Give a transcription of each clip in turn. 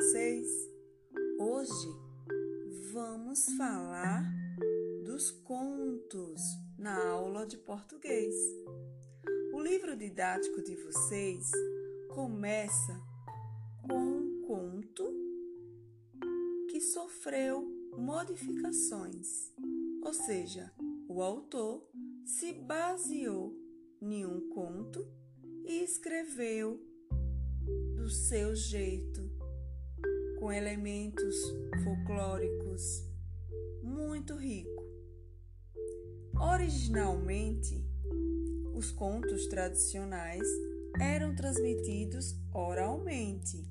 vocês? Hoje vamos falar dos contos na aula de português. O livro didático de vocês começa com um conto que sofreu modificações, ou seja, o autor se baseou em um conto e escreveu do seu jeito, com elementos folclóricos muito rico. Originalmente, os contos tradicionais eram transmitidos oralmente,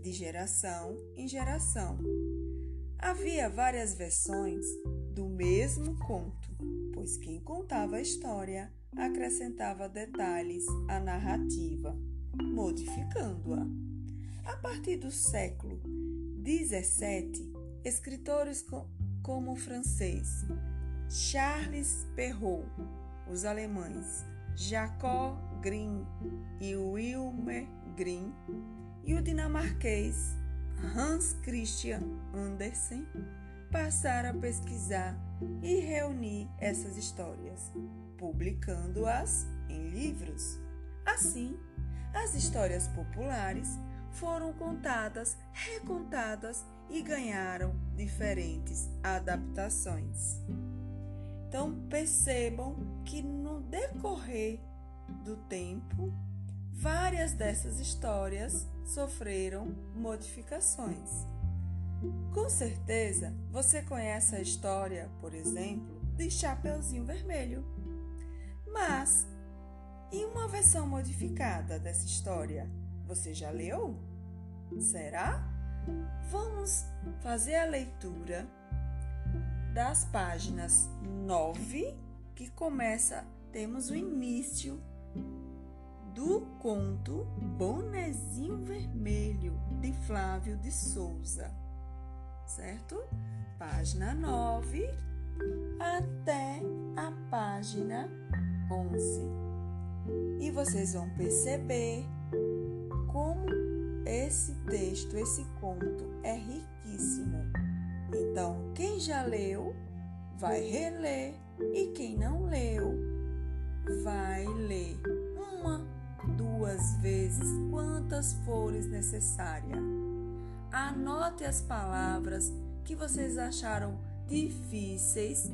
de geração em geração. Havia várias versões do mesmo conto, pois quem contava a história acrescentava detalhes à narrativa, modificando-a. A partir do século XVII, escritores como o francês Charles Perrault, os alemães Jacob Grimm e Wilmer Grimm e o dinamarquês Hans Christian Andersen passaram a pesquisar e reunir essas histórias, publicando-as em livros. Assim, as histórias populares foram contadas, recontadas e ganharam diferentes adaptações. Então percebam que no decorrer do tempo, várias dessas histórias sofreram modificações. Com certeza você conhece a história, por exemplo, de Chapeuzinho Vermelho. Mas, em uma versão modificada dessa história, você já leu? Será? Vamos fazer a leitura das páginas 9, que começa, temos o início do conto Bonezinho Vermelho, de Flávio de Souza, certo? Página 9 até a página 11. E vocês vão perceber como esse texto, esse conto é riquíssimo. Então, quem já leu, vai reler, e quem não leu, vai ler uma, duas vezes, quantas fores necessária. Anote as palavras que vocês acharam difíceis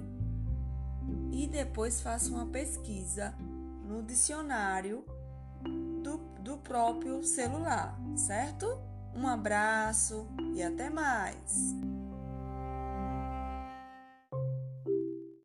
e depois faça uma pesquisa no dicionário do, do próprio celular, certo? Um abraço e até mais!